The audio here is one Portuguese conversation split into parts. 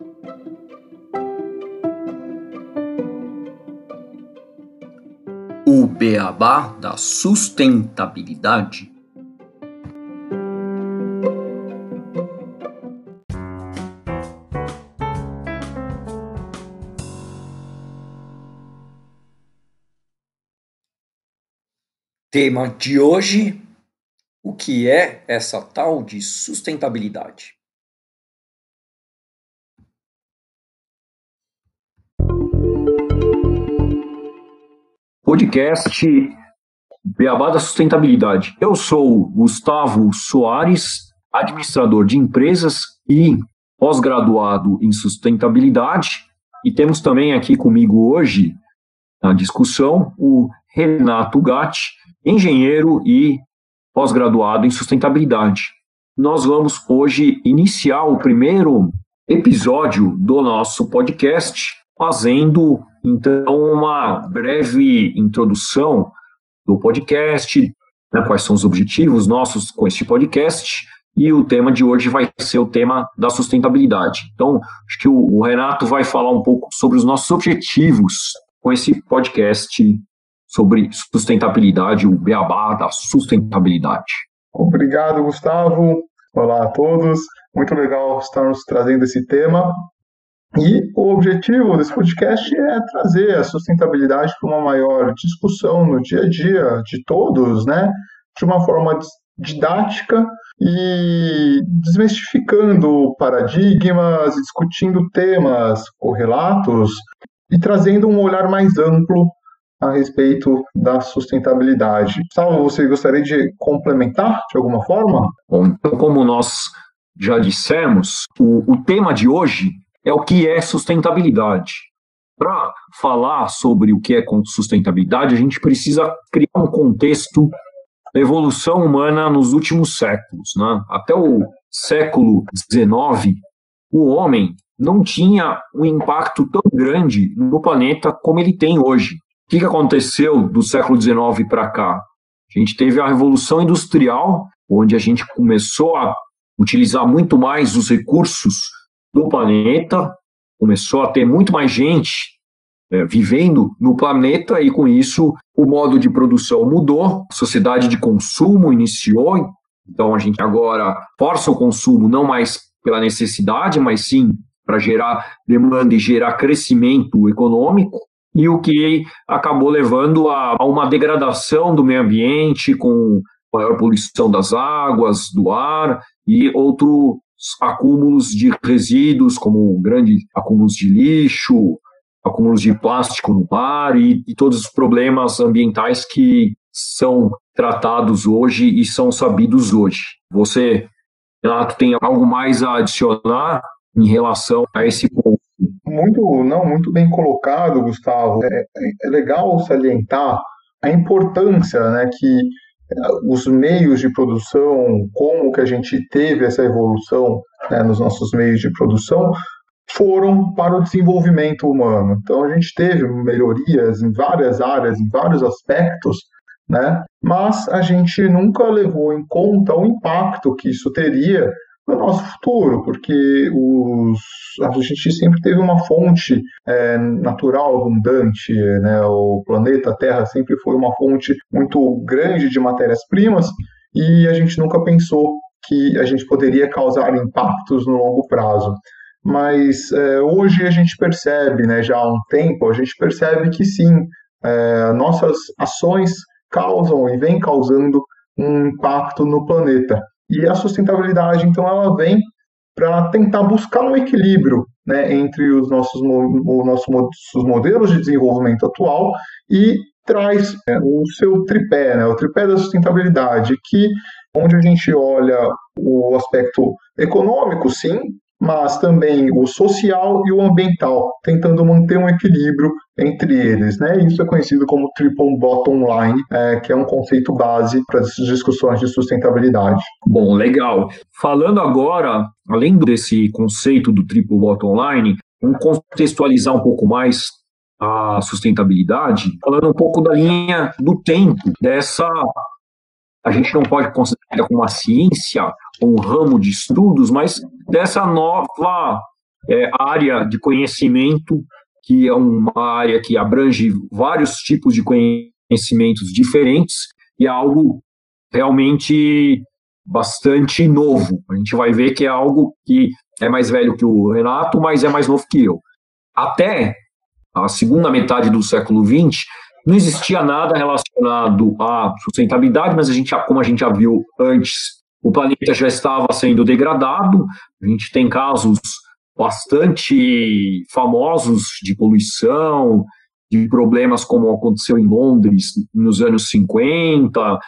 O beabá da sustentabilidade. Tema de hoje: o que é essa tal de sustentabilidade? Podcast Beabá da Sustentabilidade. Eu sou Gustavo Soares, administrador de empresas e pós-graduado em sustentabilidade. E temos também aqui comigo hoje, na discussão, o Renato Gatti, engenheiro e pós-graduado em sustentabilidade. Nós vamos hoje iniciar o primeiro episódio do nosso podcast, fazendo então uma breve introdução do podcast, né, quais são os objetivos nossos com este podcast, e o tema de hoje vai ser o tema da sustentabilidade. Então, acho que o, o Renato vai falar um pouco sobre os nossos objetivos com esse podcast sobre sustentabilidade, o beabá da sustentabilidade. Obrigado, Gustavo. Olá a todos. Muito legal estarmos trazendo esse tema. E o objetivo desse podcast é trazer a sustentabilidade para uma maior discussão no dia a dia de todos, né? De uma forma didática e desmistificando paradigmas, discutindo temas correlatos e trazendo um olhar mais amplo a respeito da sustentabilidade. Salvo, você gostaria de complementar de alguma forma? Bom, então, como nós já dissemos, o, o tema de hoje é o que é sustentabilidade. Para falar sobre o que é sustentabilidade, a gente precisa criar um contexto da evolução humana nos últimos séculos. Né? Até o século XIX, o homem não tinha um impacto tão grande no planeta como ele tem hoje. O que, aconteceu do século XIX para cá? A gente teve a Revolução Industrial, onde a gente começou a utilizar muito mais os recursos do planeta, começou a ter muito mais gente é, vivendo no planeta, e com isso o modo de produção mudou, a sociedade de consumo iniciou, então a gente agora força o consumo não mais pela necessidade, mas sim para gerar demanda e gerar crescimento econômico e o que acabou levando a, a uma degradação do meio ambiente, com maior poluição das águas, do ar e outros acúmulos de resíduos, como grandes acúmulos de lixo, acúmulos de plástico no mar e, e todos os problemas ambientais que são tratados hoje e são sabidos hoje. Você, Renato, tem algo mais a adicionar em relação a esse ponto? Muito, não, muito bem colocado, Gustavo. É, é legal salientar a importância né, que os meios de produção, como que a gente teve essa evolução né, nos nossos meios de produção, foram para o desenvolvimento humano. Então a gente teve melhorias em várias áreas, em vários aspectos, né? Mas a gente nunca levou em conta o impacto que isso teria no nosso futuro, porque os, a gente sempre teve uma fonte é, natural abundante, né? o planeta Terra sempre foi uma fonte muito grande de matérias-primas e a gente nunca pensou que a gente poderia causar impactos no longo prazo. Mas é, hoje a gente percebe, né, já há um tempo, a gente percebe que sim, é, nossas ações causam e vêm causando um impacto no planeta. E a sustentabilidade, então, ela vem para tentar buscar um equilíbrio né, entre os nossos, os nossos modelos de desenvolvimento atual e traz né, o seu tripé, né, o tripé da sustentabilidade, que onde a gente olha o aspecto econômico, sim, mas também o social e o ambiental, tentando manter um equilíbrio entre eles. Né? Isso é conhecido como triple bottom line, é, que é um conceito base para as discussões de sustentabilidade. Bom, legal. Falando agora, além desse conceito do triple bottom line, vamos contextualizar um pouco mais a sustentabilidade, falando um pouco da linha do tempo dessa a gente não pode considerar como uma ciência, um ramo de estudos, mas dessa nova é, área de conhecimento, que é uma área que abrange vários tipos de conhecimentos diferentes e é algo realmente bastante novo. A gente vai ver que é algo que é mais velho que o Renato, mas é mais novo que eu. Até a segunda metade do século XX, não existia nada relacionado à sustentabilidade, mas a gente, como a gente já viu antes, o planeta já estava sendo degradado. A gente tem casos bastante famosos de poluição, de problemas como aconteceu em Londres nos anos 50,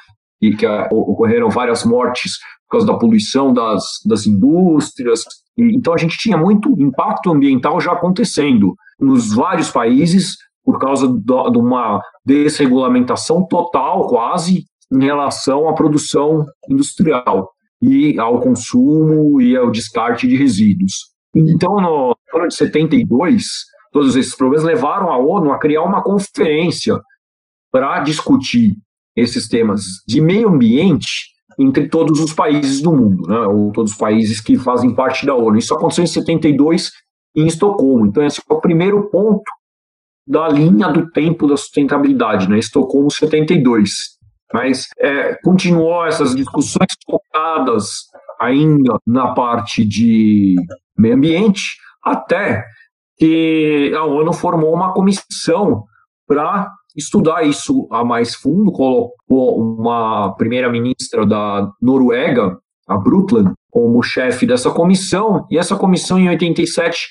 e que ocorreram várias mortes por causa da poluição das, das indústrias. E, então a gente tinha muito impacto ambiental já acontecendo nos vários países por causa de uma desregulamentação total, quase, em relação à produção industrial e ao consumo e ao descarte de resíduos. Então, no ano de 72, todos esses problemas levaram a ONU a criar uma conferência para discutir esses temas de meio ambiente entre todos os países do mundo, né, ou todos os países que fazem parte da ONU. Isso aconteceu em 72 em Estocolmo. Então, esse é o primeiro ponto da linha do tempo da sustentabilidade, né, Estocolmo 72. Mas é, continuou essas discussões focadas ainda na parte de meio ambiente, até que a ONU formou uma comissão para estudar isso a mais fundo, colocou uma primeira-ministra da Noruega, a Brundtland, como chefe dessa comissão, e essa comissão em 87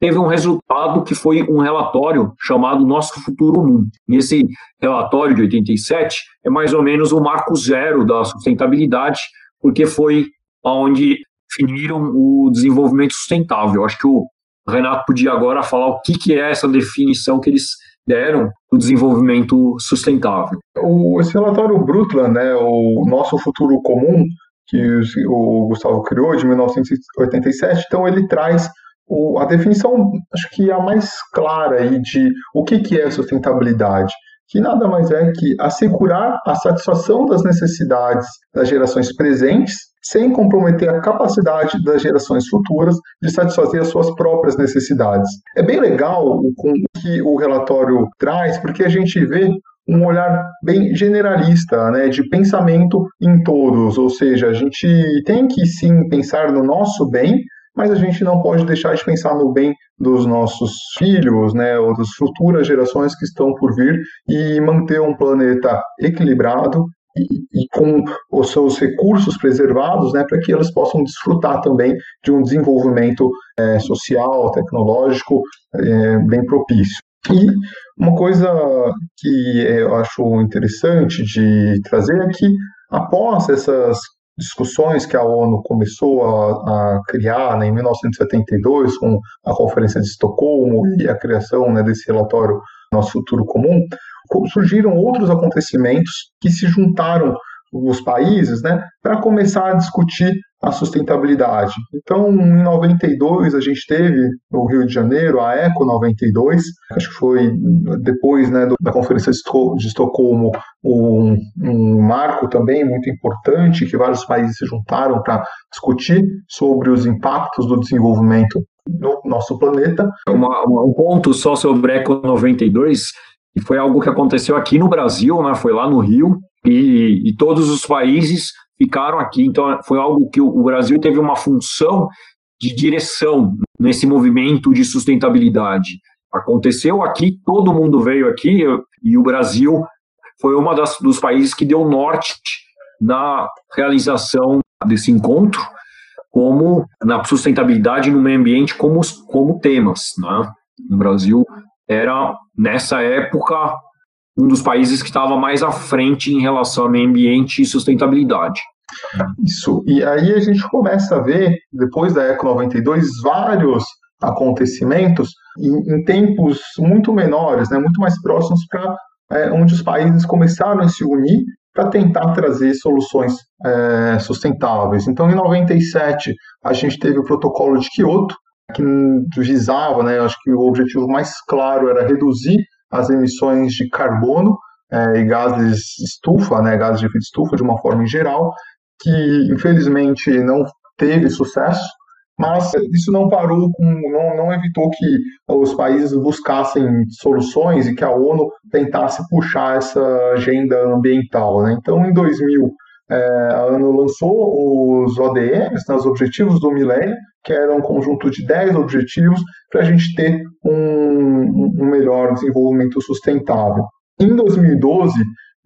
teve um resultado que foi um relatório chamado Nosso Futuro Mundo. E esse relatório de 87 é mais ou menos o marco zero da sustentabilidade, porque foi onde definiram o desenvolvimento sustentável. Acho que o Renato podia agora falar o que, que é essa definição que eles deram do desenvolvimento sustentável. O, esse relatório Brundtland, né, o Nosso Futuro Comum, que o Gustavo criou, de 1987, então ele traz o, a definição, acho que a mais clara aí de o que, que é sustentabilidade que nada mais é que assegurar a satisfação das necessidades das gerações presentes, sem comprometer a capacidade das gerações futuras de satisfazer as suas próprias necessidades. É bem legal o que o relatório traz, porque a gente vê um olhar bem generalista, né, de pensamento em todos, ou seja, a gente tem que sim pensar no nosso bem, mas a gente não pode deixar de pensar no bem dos nossos filhos, né, ou das futuras gerações que estão por vir e manter um planeta equilibrado e, e, com os seus recursos preservados, né, para que elas possam desfrutar também de um desenvolvimento é, social, tecnológico é, bem propício. E uma coisa que eu acho interessante de trazer é que após essas discussões que a ONU começou a, a criar né, em 1972 com a Conferência de Estocolmo e a criação né, desse relatório Nosso Futuro Comum, surgiram outros acontecimentos que se juntaram os países né, para começar a discutir a sustentabilidade. Então, em 92, a gente teve no Rio de Janeiro a Eco 92, acho que foi depois né, da Conferência de Estocolmo, um, um marco também muito importante que vários países se juntaram para discutir sobre os impactos do desenvolvimento no nosso planeta. Uma, um ponto só sobre a Eco 92, que foi algo que aconteceu aqui no Brasil, né, foi lá no Rio, e, e todos os países ficaram aqui. Então, foi algo que o Brasil teve uma função de direção nesse movimento de sustentabilidade. Aconteceu aqui, todo mundo veio aqui e o Brasil foi das, dos países que deu norte na realização desse encontro, como na sustentabilidade no meio ambiente como, como temas. Né? No Brasil era, nessa época, um dos países que estava mais à frente em relação ao meio ambiente e sustentabilidade. Isso. E aí a gente começa a ver, depois da Eco 92, vários acontecimentos em, em tempos muito menores, né, muito mais próximos para é, onde os países começaram a se unir para tentar trazer soluções é, sustentáveis. Então, em 97, a gente teve o protocolo de Kyoto, que visava, né, acho que o objetivo mais claro era reduzir as emissões de carbono é, e gases estufa, né, gases de efeito estufa de uma forma em geral, que infelizmente não teve sucesso, mas isso não parou, com, não, não evitou que os países buscassem soluções e que a ONU tentasse puxar essa agenda ambiental. Né? Então, em 2000, é, a ONU lançou os ODMs, né, os Objetivos do Milênio, que eram um conjunto de 10 objetivos para a gente ter um, um melhor desenvolvimento sustentável. Em 2012,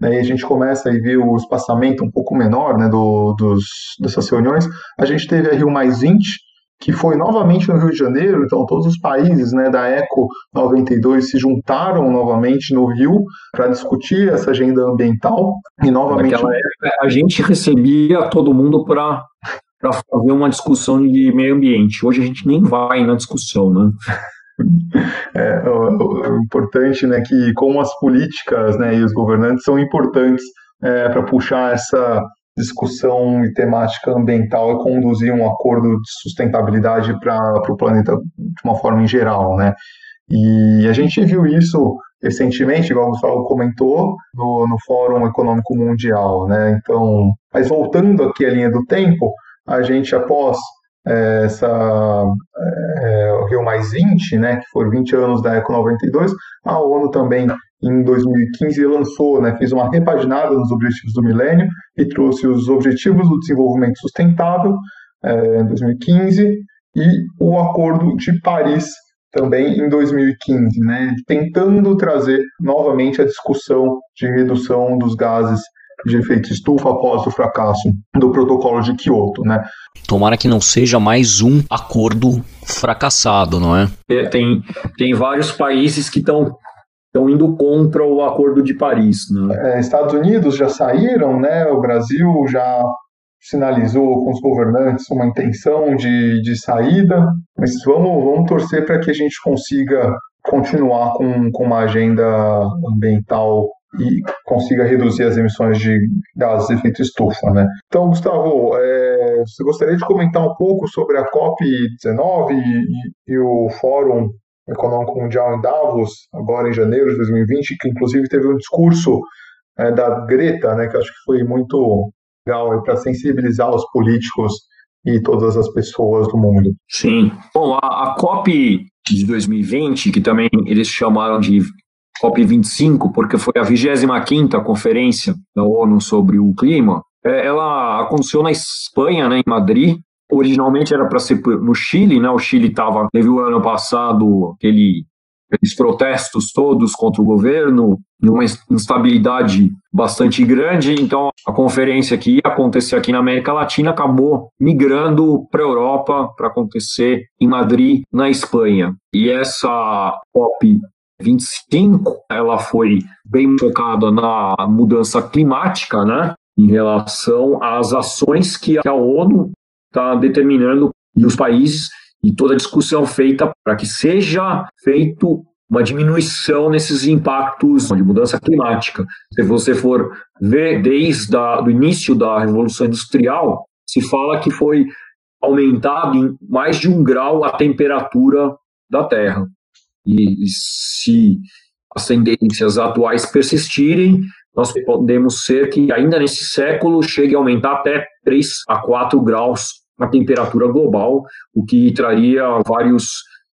né, a gente começa a ver o espaçamento um pouco menor né, do, dos, dessas reuniões, a gente teve a Rio Mais 20, que foi novamente no Rio de Janeiro, então todos os países né, da ECO 92 se juntaram novamente no Rio para discutir essa agenda ambiental e novamente... Naquela época a gente recebia todo mundo para para fazer uma discussão de meio ambiente. Hoje a gente nem vai na discussão, né? É, o, o, importante, né, que como as políticas, né, e os governantes são importantes é, para puxar essa discussão e temática ambiental e conduzir um acordo de sustentabilidade para o planeta de uma forma em geral, né? E a gente viu isso recentemente, igual o Gustavo comentou, no, no Fórum Econômico Mundial, né? Então, mas voltando aqui à linha do tempo, a gente após é, essa é, Rio Mais 20, né, que foram 20 anos da Eco 92, a ONU também em 2015 lançou, né, fez uma repaginada nos Objetivos do Milênio e trouxe os Objetivos do Desenvolvimento Sustentável é, em 2015 e o Acordo de Paris também em 2015, né, tentando trazer novamente a discussão de redução dos gases de efeito estufa após o fracasso do protocolo de Kyoto, né? Tomara que não seja mais um acordo fracassado, não é? é tem, tem vários países que estão estão indo contra o Acordo de Paris. Né? É, Estados Unidos já saíram, né? O Brasil já sinalizou com os governantes uma intenção de, de saída, mas vamos, vamos torcer para que a gente consiga continuar com, com uma agenda ambiental e consiga reduzir as emissões de gases de efeito estufa. Né? Então, Gustavo, é, você gostaria de comentar um pouco sobre a COP19 e, e, o Fórum Econômico Mundial em Davos, agora em janeiro de 2020, que inclusive teve um discurso é, da Greta, né, que acho que foi muito legal para sensibilizar os políticos e todas as pessoas do mundo. Sim. Bom, a, a COP de 2020, que também eles chamaram de COP25, porque foi a 25ª conferência da ONU sobre o clima, é, ela aconteceu na Espanha, né, em Madrid. Originalmente era para ser no Chile, né? O Chile tava, teve o ano passado aquele, aqueles protestos todos contra o governo, uma instabilidade bastante grande. Então, a conferência que ia acontecer aqui na América Latina acabou migrando para a Europa para acontecer em Madrid, na Espanha. E essa COP 25, ela foi bem focada na mudança climática, né? Em relação às ações que a ONU está determinando e os países e toda a discussão feita para que seja feito uma diminuição nesses impactos de mudança climática. Se você for ver desde o início da Revolução Industrial, se fala que foi aumentado em mais de um grau a temperatura da Terra. E se as tendências atuais persistirem, nós podemos ser que ainda nesse século chegue a aumentar até 3 a 4 graus a temperatura global, o que traria vários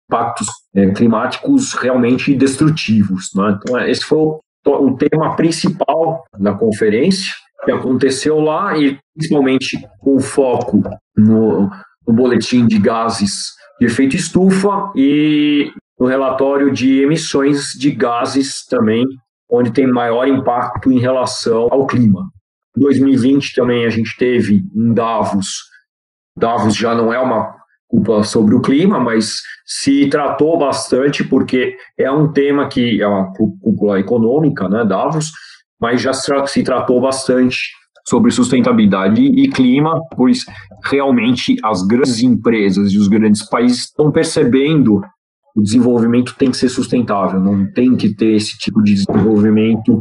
impactos é, climáticos realmente destrutivos. Né? Então, esse foi o, o tema principal da conferência que aconteceu lá e principalmente com foco no, no boletim de gases de efeito estufa e no relatório de emissões de gases também, onde tem maior impacto em relação ao clima. Em 2020 também a gente teve em Davos, Davos já não é uma culpa sobre o clima, mas se tratou bastante porque é um tema que é uma cúpula econômica, né, Davos, mas já se tratou bastante sobre sustentabilidade e clima, pois realmente as grandes empresas e os grandes países estão percebendo o desenvolvimento tem que ser sustentável, não tem que ter esse tipo de desenvolvimento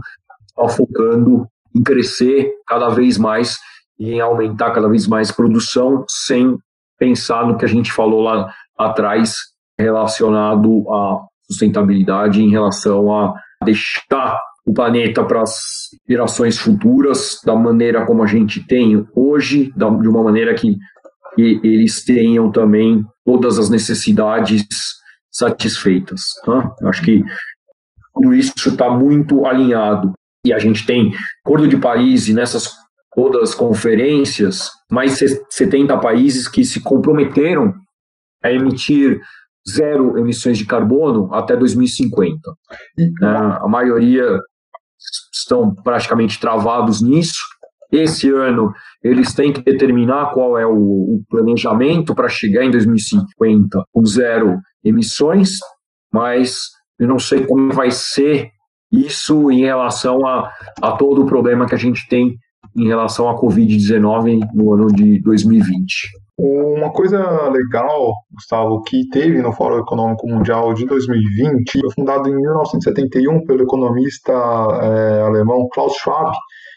só focando em crescer cada vez mais e em aumentar cada vez mais produção, sem pensar no que a gente falou lá atrás relacionado à sustentabilidade em relação a deixar o planeta para as gerações futuras da maneira como a gente tem hoje, de uma maneira que eles tenham também todas as necessidades satisfeitas. Tá? Acho que tudo isso está muito alinhado. E a gente tem Acordo de Paris e nessas todas as conferências, mais de 70 países que se comprometeram a emitir zero emissões de carbono até 2050. É, a maioria estão praticamente travados nisso. Esse ano eles têm que determinar qual é o, o planejamento para chegar em 2050 com zero emissões, mas eu não sei como vai ser isso em relação a, a todo o problema que a gente tem em relação à Covid-19 no ano de 2020. Uma coisa legal, Gustavo, que teve no Fórum Econômico Mundial de 2020, foi fundado em 1971 pelo economista é, alemão Klaus Schwab,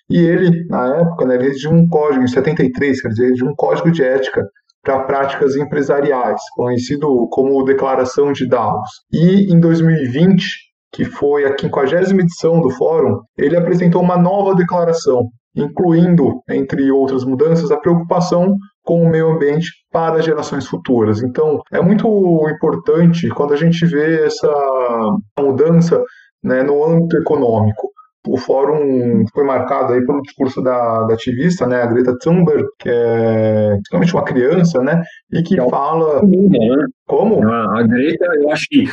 e ele, na época, né, ele redigiu um código, em 73, quer dizer, redigiu um código de ética para práticas empresariais, conhecido como Declaração de Davos. E em 2020, que foi a 50 edição do fórum, ele apresentou uma nova declaração, incluindo, entre outras mudanças, a preocupação com o meio ambiente para gerações futuras. Então, é muito importante quando a gente vê essa mudança né, no âmbito econômico. O fórum foi marcado aí pelo discurso da, da ativista, né, a Greta Thunberg, que é realmente uma criança, né, e que é fala... Né? Como? A Greta, eu acho que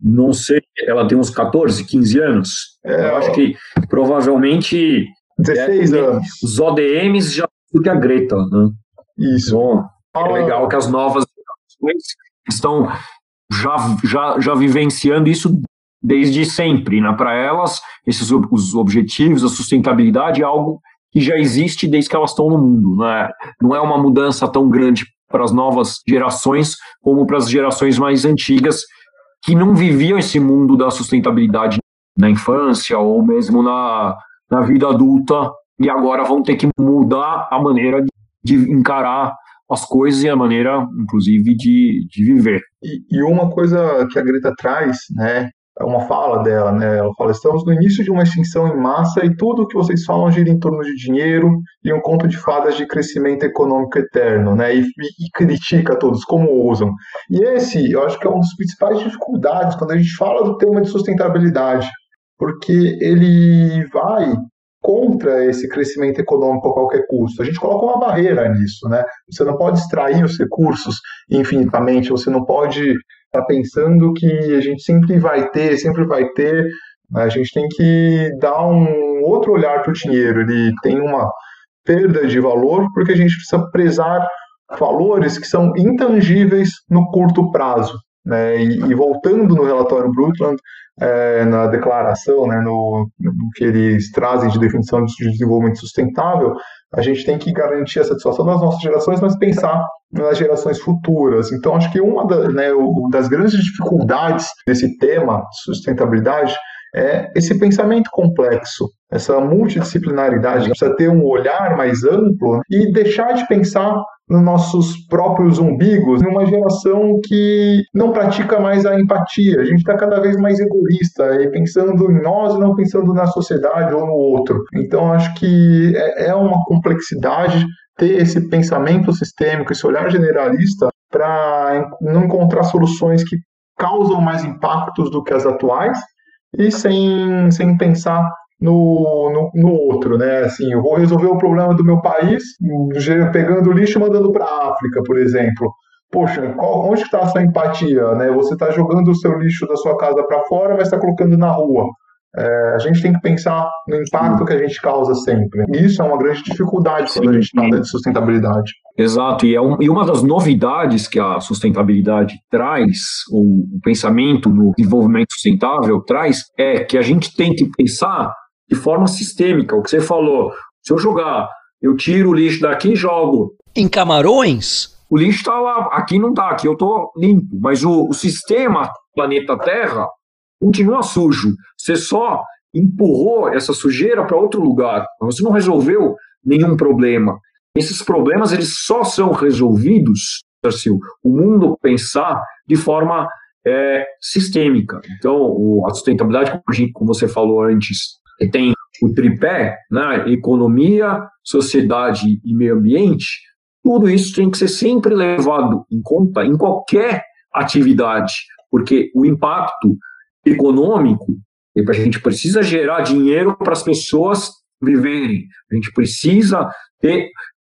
não sei, ela tem uns 14, 15 anos. É, eu acho que provavelmente 16 é, anos. Os ODMs já que a Greta, né? Isso. Bom, é legal que as novas estão já, já, já vivenciando isso desde sempre, né? Para elas, esses os objetivos, a sustentabilidade é algo que já existe desde que elas estão no mundo, né? Não é uma mudança tão grande para as novas gerações como para as gerações mais antigas que não viviam esse mundo da sustentabilidade na infância ou mesmo na, na vida adulta e agora vão ter que mudar a maneira de, de encarar as coisas e a maneira, inclusive, de, de viver. E, e, uma coisa que a Greta traz, né, é uma fala dela, né, ela fala, estamos no início de uma extinção em massa e tudo o que vocês falam gira em torno de dinheiro e um conto de fadas de crescimento econômico eterno, né, e, e, e critica todos como ousam. E esse, eu acho que é uma das principais dificuldades quando a gente fala do tema de sustentabilidade, porque ele vai contra esse crescimento econômico a qualquer custo. A gente coloca uma barreira nisso, né? Você não pode extrair os recursos infinitamente, você não pode estar tá pensando que a gente sempre vai ter, sempre vai ter. A gente tem que dar um outro olhar para o dinheiro. Ele tem uma perda de valor porque a gente precisa prezar valores que são intangíveis no curto prazo. Né? E, e voltando no relatório Brundtland, é, na declaração, né, no, no, que eles trazem de definição de desenvolvimento sustentável, a gente tem que garantir a satisfação das nossas gerações, mas pensar nas gerações futuras. Então, acho que uma da, né, das grandes dificuldades desse tema, sustentabilidade, é esse pensamento complexo, essa multidisciplinaridade, precisa ter um olhar mais amplo e deixar de pensar nos nossos próprios umbigos, numa geração que não pratica mais a empatia. A gente está cada vez mais egoísta e pensando em nós e não pensando na sociedade ou no outro. Então, acho que é, é uma complexidade ter esse pensamento sistêmico, esse olhar generalista para não encontrar soluções que causam mais impactos do que as atuais e sem, sem pensar no, no, no, outro, né? Assim, eu vou resolver o problema do meu país pegando lixo e mandando para a África, por exemplo. Poxa, qual, onde está a sua empatia? Né? Você está jogando o seu lixo da sua casa para fora, mas está colocando na rua. É, a gente tem que pensar no impacto que a gente causa sempre. E isso é uma grande dificuldade quando a gente fala de sustentabilidade. Exato, e, é um, e uma das novidades que a sustentabilidade traz, o, o pensamento no desenvolvimento sustentável traz, é que a gente tem que pensar de forma sistêmica. O que você falou, se eu jogar, eu tiro o lixo daqui e jogo. Em Camarões? O lixo está lá, aqui não está, aqui eu estou limpo. Mas o, o sistema planeta Terra continua sujo. Você só empurrou essa sujeira para outro lugar. Você não resolveu nenhum problema. Esses problemas eles só são resolvidos se o mundo pensar de forma é, sistêmica. Então, a sustentabilidade, como você falou antes, tem o tripé, né, economia, sociedade e meio ambiente, tudo isso tem que ser sempre levado em conta em qualquer atividade, porque o impacto econômico, a gente precisa gerar dinheiro para as pessoas viverem, a gente precisa ter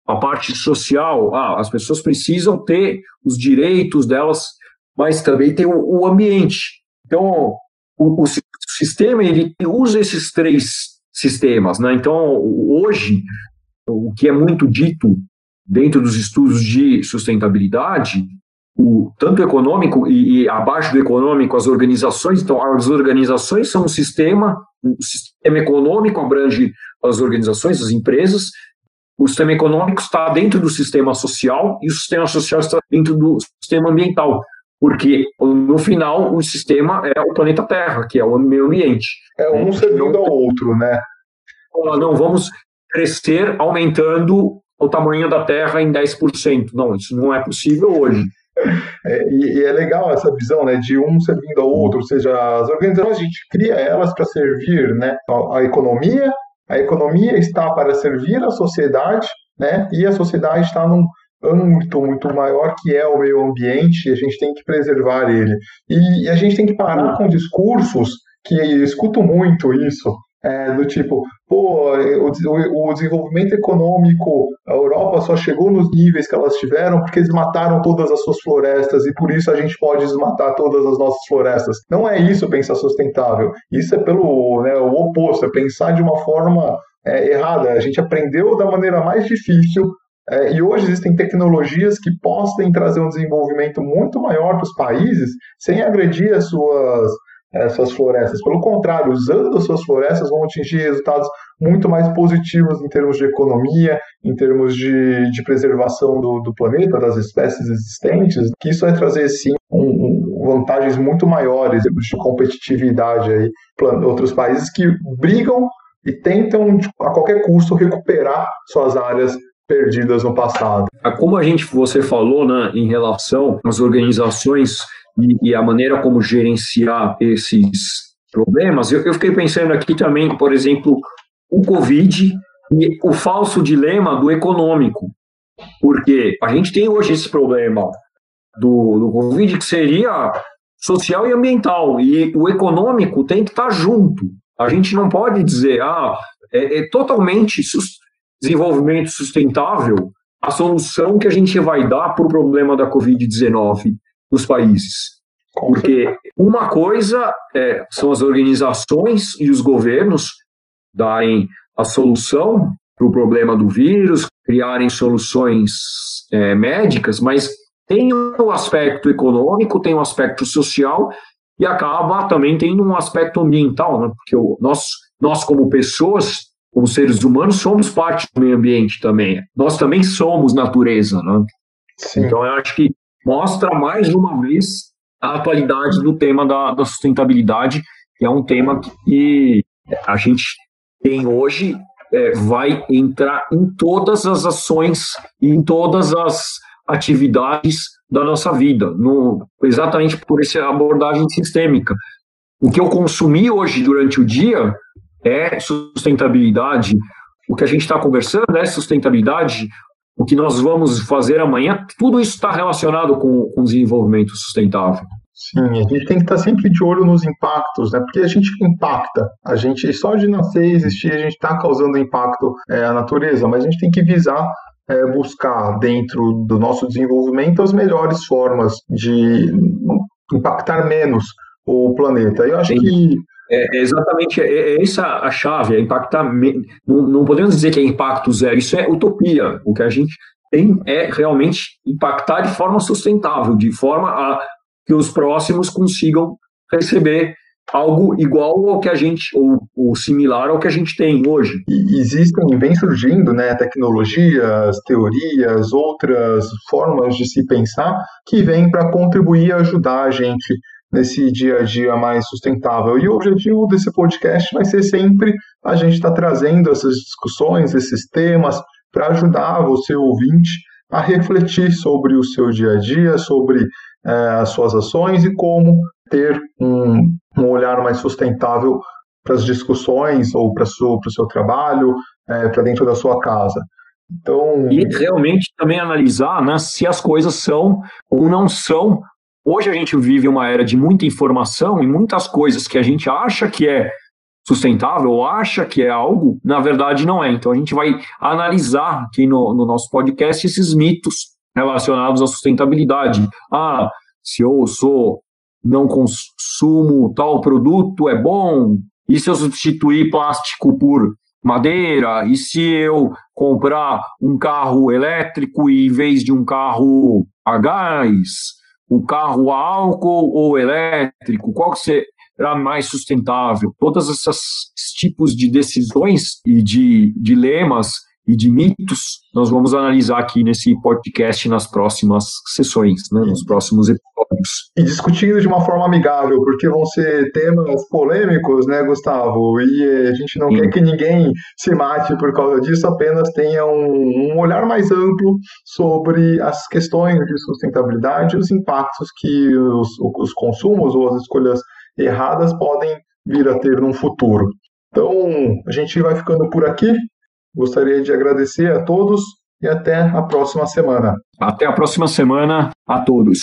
a parte social, ah, as pessoas precisam ter os direitos delas, mas também tem o, o ambiente. Então, o, o, sistema ele usa esses três sistemas, né? Então, hoje, o que é muito dito dentro dos estudos de sustentabilidade, o tanto econômico e, e abaixo do econômico as organizações, então as organizações são um sistema, o sistema econômico abrange as organizações, as empresas, o sistema econômico está dentro do sistema social e o sistema social está dentro do sistema ambiental. Porque, no final, o sistema é o planeta Terra, que é o meio ambiente. É um servindo ao outro, né? Não vamos crescer aumentando o tamanho da Terra em 10%. Não, isso não é possível hoje. É, e, e, é legal essa visão, né, de um servindo ao outro, ou seja, as organizações a gente cria elas para servir, né, a, a, economia, a economia está para servir a sociedade, né, e a sociedade está num âmbito muito maior que é o meio ambiente, e a gente tem que preservar ele. E, e a gente tem que parar com discursos que escuto muito isso, é, do tipo, pô, o, o, desenvolvimento econômico, a Europa só chegou nos níveis que elas tiveram porque eles mataram todas as suas florestas e por isso a gente pode desmatar todas as nossas florestas. Não é isso pensar sustentável. Isso é pelo né, o oposto, é pensar de uma forma é, errada. A gente aprendeu da maneira mais difícil é, e hoje existem tecnologias que podem trazer um desenvolvimento muito maior para os países sem agredir as suas suas florestas. Pelo contrário, usando as suas florestas vão atingir resultados muito mais positivos em termos de economia, em termos de, de preservação do, do planeta, das espécies existentes, que isso vai trazer sim um, um, vantagens muito maiores de competitividade aí para outros países que brigam e tentam a qualquer custo recuperar suas áreas perdidas no passado. Como a gente você falou, né, em relação às organizações e, e a maneira como gerenciar esses problemas, eu, eu fiquei pensando aqui também, por exemplo, o Covid e o falso dilema do econômico. Porque a gente tem hoje esse problema do, do Covid que seria social e ambiental, e o econômico tem que estar junto. A gente não pode dizer, ah, é, é totalmente sus desenvolvimento sustentável a solução que a gente vai dar para o problema da Covid-19 nos países. Porque uma coisa é, são as organizações e os governos darem a solução para o problema do vírus, criarem soluções é, médicas, mas tem o um aspecto econômico, tem o um aspecto social e acaba também tendo um aspecto ambiental, né? porque o, nós, nós, como pessoas, como seres humanos, somos parte do meio ambiente também. Nós também somos natureza. Né? Então, eu acho que mostra mais uma vez a atualidade do tema da, da sustentabilidade, que é um tema que a gente tem hoje, é, vai entrar em todas as ações, em todas as atividades da nossa vida, no, exatamente por essa abordagem sistêmica. O que eu consumi hoje durante o dia é sustentabilidade. O que a gente está conversando é sustentabilidade o que nós vamos fazer amanhã, tudo isso está relacionado com, com o desenvolvimento sustentável. Sim, a gente tem que estar sempre de olho nos impactos, né? Porque a gente impacta. A gente, só de nascer e existir, a gente está causando impacto é, à natureza, mas a gente tem que visar é, buscar dentro do nosso desenvolvimento as melhores formas de impactar menos o planeta. Eu acho Sim. que é, é, exatamente, é, é, essa a chave, é impactar. Não, não podemos dizer que é impacto zero, isso é utopia. O que a gente tem é realmente impactar de forma sustentável, de forma a que os próximos consigam receber algo igual ao que a gente, ou, ou, similar ao que a gente tem hoje. E existem, vem surgindo, né, tecnologias, teorias, outras formas de se pensar que vêm para contribuir e ajudar a gente nesse dia a dia mais sustentável. E o objetivo desse podcast vai ser sempre a gente estar tá trazendo essas discussões, esses temas, para ajudar você, ouvinte, a refletir sobre o seu dia a dia, sobre é, as suas ações e como ter um, um olhar mais sustentável para as discussões ou para o seu trabalho, é, para dentro da sua casa. Então... E realmente também analisar né, se as coisas são ou não são. Hoje a gente vive uma era de muita informação e muitas coisas que a gente acha que é sustentável ou acha que é algo, na verdade não é. Então a gente vai analisar aqui no, no nosso podcast esses mitos relacionados à sustentabilidade. Ah, se eu sou não consumo tal produto é bom, e se eu substituir plástico por madeira? E se eu comprar um carro elétrico em vez de um carro a gás, o carro a álcool ou elétrico? Qual será mais sustentável? Todos esses tipos de decisões e de dilemas e de mitos nós vamos analisar aqui nesse podcast nas próximas sessões, né, nos próximos episódios. E discutindo de uma forma amigável, porque vão ser temas polêmicos, né, Gustavo? E a gente não Sim. quer que ninguém se mate por causa disso, apenas tenha um, um olhar mais amplo sobre as questões de sustentabilidade e os impactos que os, os consumos ou as escolhas erradas podem vir a ter no futuro. Então, a gente vai ficando por aqui. Gostaria de agradecer a todos e até a próxima semana. Até a próxima semana a todos.